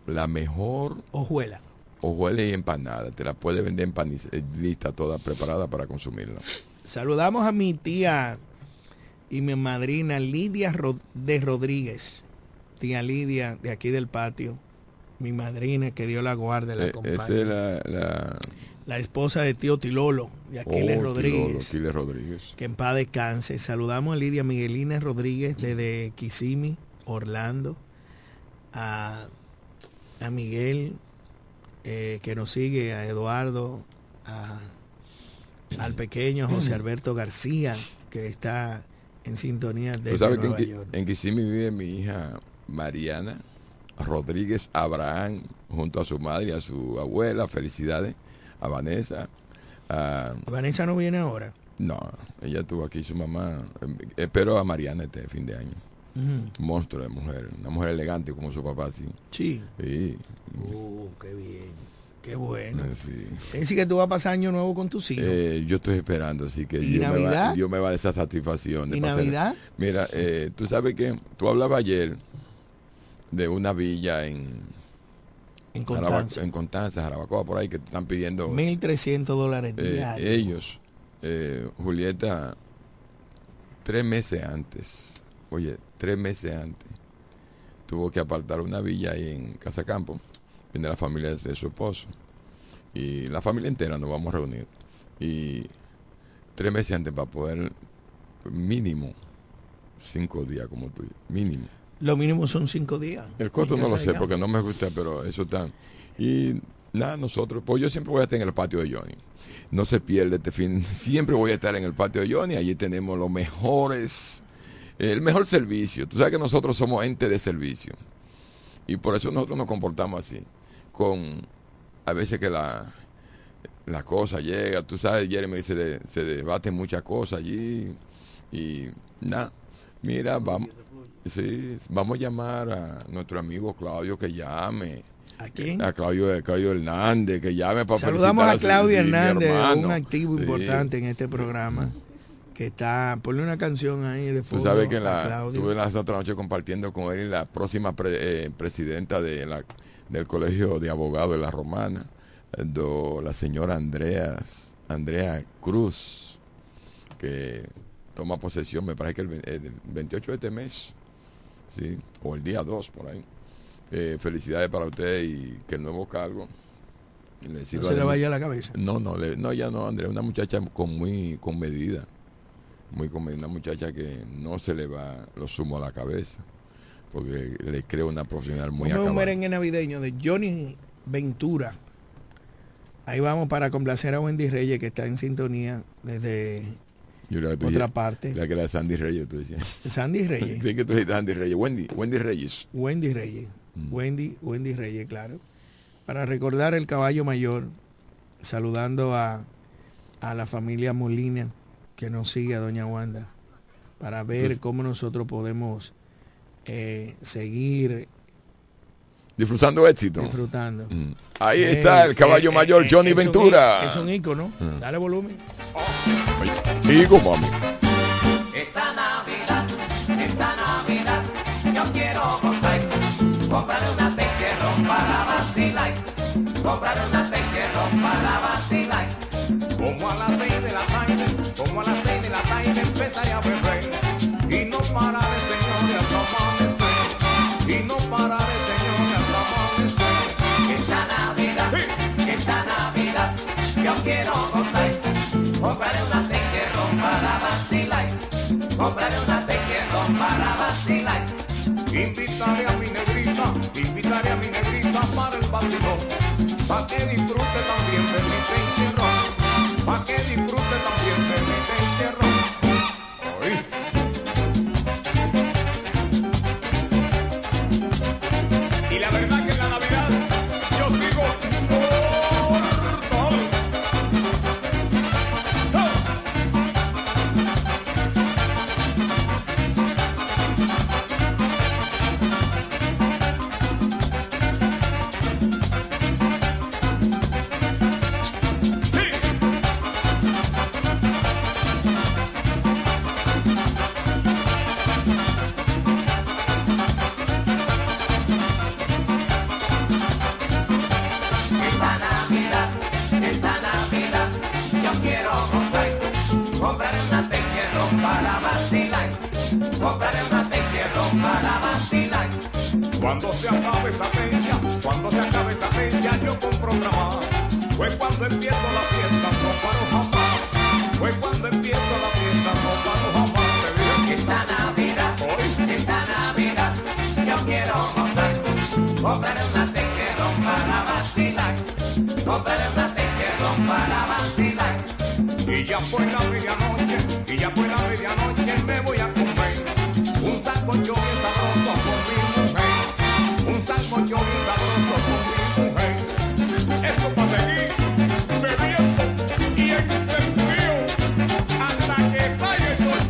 la mejor Ojuela. hojuela y empanada. Te la puede vender empaniz- eh, lista, toda preparada para consumirla. Saludamos a mi tía y mi madrina Lidia Rod- de Rodríguez. tía Lidia, de aquí del patio, mi madrina que dio la guardia, la Eh, esa es la... la... La esposa de tío Tilolo, de Aquiles Oh, Rodríguez. Tilolo, Aquiles Rodríguez. Que en paz descanse. Saludamos a Lidia Miguelina Rodríguez desde Kissimmee, Orlando. A, a Miguel, eh, que nos sigue, a Eduardo, a- al pequeño José Alberto García, que está en sintonía desde sabes que en, Nueva York. en Kissimmee vive mi hija Mariana Rodríguez Abraham, junto a su madre y a su abuela. Felicidades a Vanessa. a- Vanessa no viene ahora. no, ella estuvo aquí, su mamá. eh, Espero a Mariana este fin de año. Monstruo de mujer, una mujer elegante como su papá, sí. Sí. Sí. Uh, qué bien. Qué bueno. Eh, sí. Es decir, que tú vas a pasar año nuevo con tus hijos. Eh, yo estoy esperando, así que ¿Y Dios, me va? Dios me va a dar esa satisfacción. de ¿Y pasar- Navidad? Mira, eh, tú sabes que tú hablabas ayer de una villa en, En Constanza. en Constanza, Jarabacoa, por ahí, que te están pidiendo 1.300 dólares eh, diarios. ellos, eh, Julieta, tres meses antes, oye, tres meses antes, tuvo que apartar una villa ahí en Casa Campo, viene la familia de su esposo, y la familia entera nos vamos a reunir, y tres meses antes para poder, mínimo, cinco días, como tú mínimo. Lo mínimo son cinco días. El costo no lo sé porque no me gusta, pero eso está. Y nada, nosotros, pues yo siempre voy a estar en el patio de Johnny. No se pierde este fin. Siempre voy a estar en el patio de Johnny. Allí tenemos los mejores, el mejor servicio. Tú sabes que nosotros somos ente de servicio. Y por eso nosotros nos comportamos así. Con a veces que la, la cosa llega, tú sabes, Jeremy se, de- se debaten muchas cosas allí. Y nada, mira, vamos. Sí, vamos a llamar a nuestro amigo Claudio que llame. ¿A quién? A Claudio, Claudio Hernández, que llame para Saludamos a mi Hernández, un activo Sí. importante en este programa. Que está, ponle una canción ahí de Tú fondo sabes que la, Claudio. tuve la otra noche compartiendo con él la próxima pre- eh, presidenta de la, del Colegio de Abogados de la Romana, do- la señora Andreas, Andrea Cruz, que toma posesión, me parece que el, el 28 de este mes, ¿sí? o el día 2 por ahí. Eh, felicidades para usted y que el nuevo cargo le no se le vaya a la cabeza. no, no, le- no, ya no, Andrea, una muchacha con muy con medida, muy con medida, una muchacha que no se le va los zumos a la cabeza, porque le creo una profesional muy Ponme un acabada. merengue navideño de Johnny Ventura. Ahí vamos para complacer a Wendy Reyes, que está en sintonía desde Yo otra parte. La que era Sandy Reyes, tú decías. Sandy Reyes. Creí que tú dijiste Sandy Reyes, Wendy, Wendy Reyes. Wendy Reyes. Mm. Wendy, Wendy Reyes, claro. Para recordar el caballo mayor, saludando a, a la familia Molina que nos sigue a Doña Wanda, para ver Pues- cómo nosotros podemos eh, seguir Disfrutando éxito. disfrutando. Mm. Ahí Eh, está el caballo eh, mayor eh, Johnny un Ventura. Es un ícono. Mm. Dale volumen. Digo, mami. Esta Navidad, esta Navidad, yo quiero gozar. Compraré una Texierro para vacilar. Compraré una Texierro para vacilar. Como a las seis de la tarde, como a las seis de la tarde empezaré a beber. Y no pararé, señores, hasta amanecer. Y no pararé, señores, hasta amanecer. Esta Navidad, esta Navidad, yo quiero gozar. Compraré una Texierro para vacilar. Compraré una Texierro para vacilar. Invitaré a mi negrita, invitaré a mi negrita para el vacilón. Pa' que disfrute también de mi Texierro. Pa' que disfrute también de mi Texierro. Vacilar. Compraré una tejero para vacilar. Y ya fue la medianoche, y ya fue la medianoche, me voy a comer un sancocho bien sabroso con mi mujer. Un sancocho bien sabroso con mi mujer. Esto para seguir bebiendo y en ese frío hasta que salga el sol.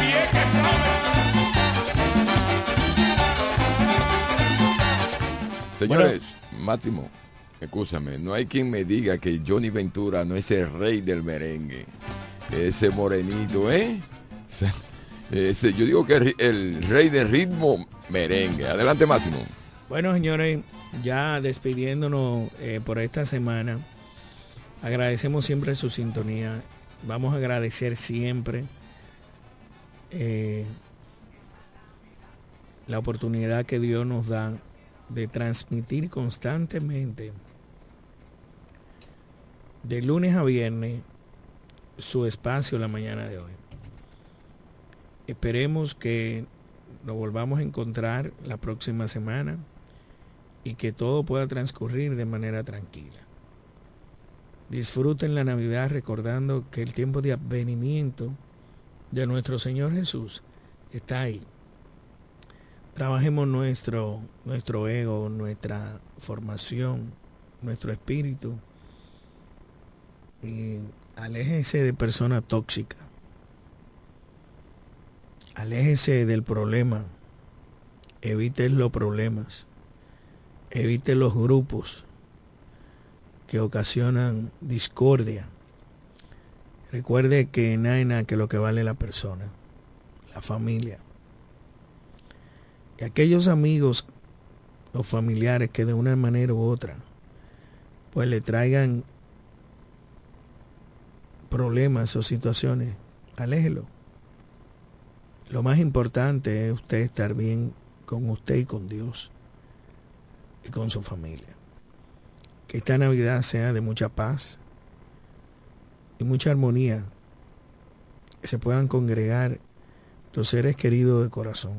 Si es que Señores, Máximo, escúchame, no hay quien me diga que Johnny Ventura no es el rey del merengue. Ese morenito, ¿eh? Ese, yo digo que el rey del ritmo merengue. Adelante, Máximo. Bueno, señores, ya despidiéndonos eh, por esta semana, agradecemos siempre su sintonía. Vamos a agradecer siempre eh, la oportunidad que Dios nos da de transmitir constantemente de lunes a viernes su espacio la mañana de hoy. Esperemos que nos volvamos a encontrar la próxima semana y que todo pueda transcurrir de manera tranquila. Disfruten la Navidad recordando que el tiempo de advenimiento de nuestro Señor Jesús está ahí. Trabajemos nuestro, nuestro ego, nuestra formación, nuestro espíritu y aléjese de personas tóxicas. Aléjese del problema. Evite los problemas. Evite los grupos que ocasionan discordia. Recuerde que nada nada que lo que vale la persona, la familia. Y aquellos amigos o familiares que de una manera u otra pues le traigan problemas o situaciones, aléjelo. Lo más importante es usted estar bien con usted y con Dios y con su familia. Que esta Navidad sea de mucha paz y mucha armonía. Que se puedan congregar los seres queridos de corazón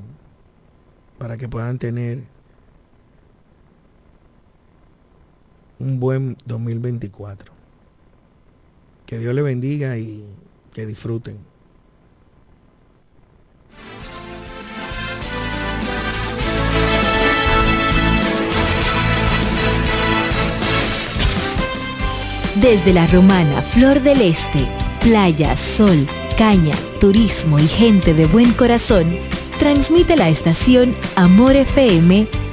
para que puedan tener un buen 2024. Que Dios le bendiga y que disfruten. Desde la romana Flor del Este, playa, sol, caña, turismo y gente de buen corazón, transmite la estación Amor FM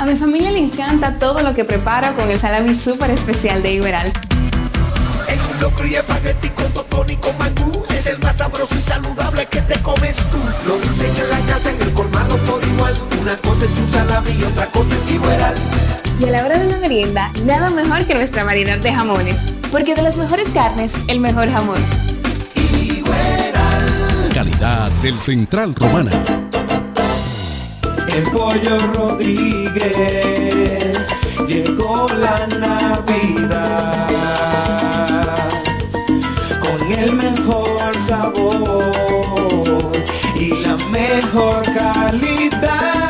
A mi familia le encanta todo lo que preparo con el salami súper especial de Iberal. En un locro y espagueti con totón y con mangú. Es el más sabroso y saludable que te comes tú. Lo dicen en la casa, en el colmado por igual. Una cosa es un salami y otra cosa es Iberal. Y a la hora de la merienda, nada mejor que nuestra variedad de jamones. Porque de las mejores carnes, el mejor jamón. Calidad del Central Romana. El pollo Rodríguez llegó la Navidad con el mejor sabor y la mejor calidad.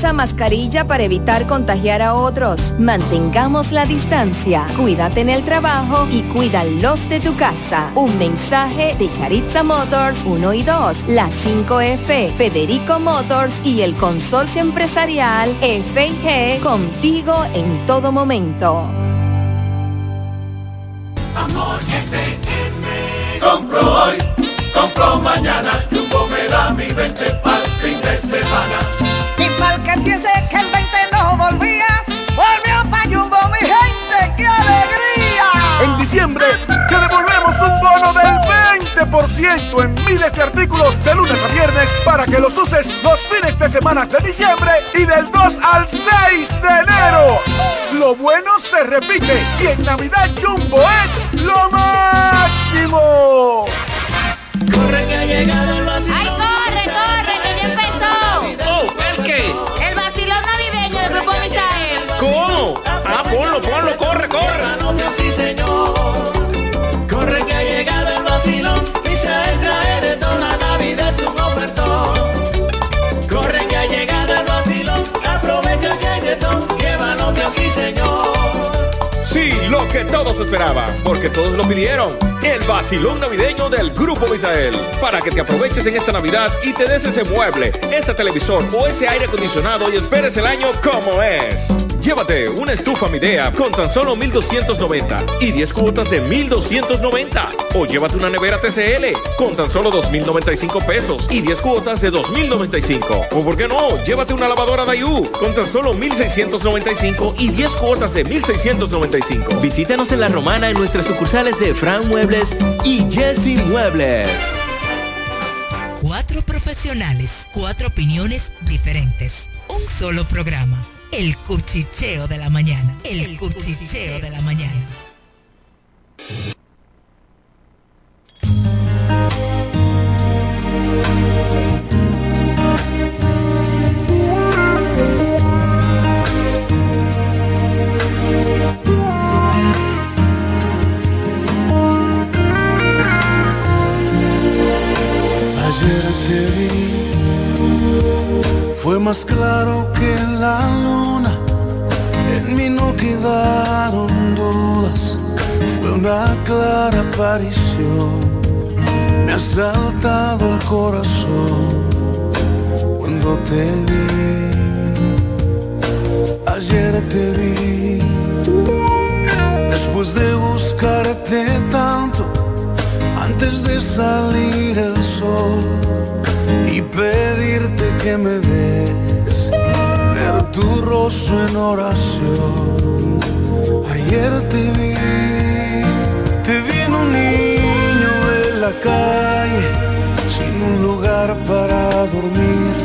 mascarilla para evitar contagiar a otros. Mantengamos la distancia. Cuídate en el trabajo y cuida los de tu casa. Un mensaje de Charitza Motors 1 y 2, la 5F, Federico Motors y el consorcio empresarial FG contigo en todo momento. Amor hoy, mañana. Mi 20 pa'l fin de semana. Y mal que piense que el 20 no volvía, volvió pa' Jumbo, mi gente, ¡qué alegría! En diciembre te devolvemos un bono del 20% en miles de artículos de lunes a viernes para que los uses los fines de semana de diciembre y del 2 al 6 de enero. Lo bueno se repite y en Navidad Jumbo es lo máximo. Corre que ha sí, señor. Sí, lo que todos esperaban, porque todos lo pidieron. El vacilón navideño del Grupo Misael. Para que te aproveches en esta Navidad y te des ese mueble, ese televisor o ese aire acondicionado y esperes el año como es. Llévate una estufa Midea con tan solo 1290 y 10 cuotas de 1290. O llévate una nevera TCL con tan solo 2095 pesos y 10 cuotas de 2095. O por qué no, llévate una lavadora Dayu con tan solo 1695 y 10 cuotas de 1695. Visítanos en La Romana en nuestras sucursales de Fran Muebles y Jesse Muebles. Cuatro profesionales, cuatro opiniones diferentes. Un solo programa. El cuchicheo de la mañana. El, cuchicheo de la mañana. Más claro que la luna, en mí no quedaron dudas, fue una clara aparición, me ha saltado el corazón. cuando te vi. Ayer te vi. Después de buscarte tanto, antes de salir el sol y pedirte que me des ver tu rostro en oración. Ayer te vi, te vi en un niño de la calle, sin un lugar para dormir.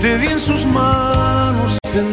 Te vi en sus manos